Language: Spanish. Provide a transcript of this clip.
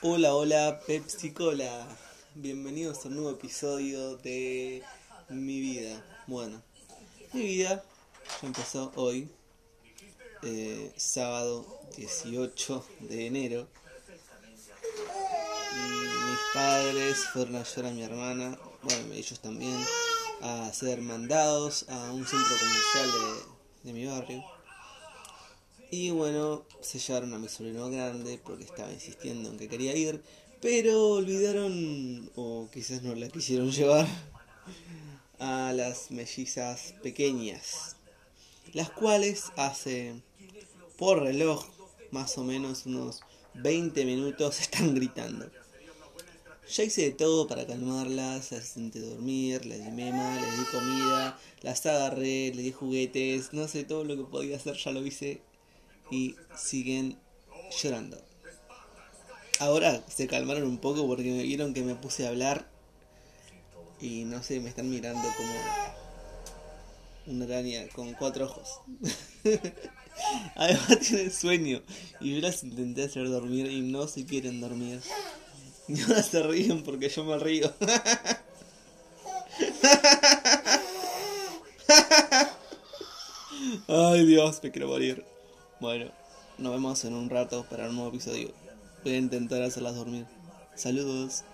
Hola, hola, Pepsi Cola. Bienvenidos a un nuevo episodio de mi vida. Bueno, mi vida ya empezó hoy, eh, sábado 18 de enero. Y mis padres fueron a ayudar a mi hermana, bueno, ellos también, a ser mandados a un centro comercial de, de mi barrio. Y bueno, se llevaron a mi sobrino grande porque estaba insistiendo en que quería ir, pero olvidaron, o quizás no la quisieron llevar, a las mellizas pequeñas, las cuales hace por reloj más o menos unos 20 minutos están gritando. Ya hice de todo para calmarlas, las intenté dormir, les di mema, les di comida, las agarré, les di juguetes, no sé, todo lo que podía hacer ya lo hice y siguen llorando. Ahora se calmaron un poco porque me vieron que me puse a hablar y no sé, me están mirando como una araña con cuatro ojos. Además tienen sueño y yo las intenté hacer dormir y no se quieren dormir. Y ahora se ríen porque yo me río. Ay Dios, me quiero morir. Bueno, nos vemos en un rato para un nuevo episodio. Voy a intentar hacerlas dormir. Saludos.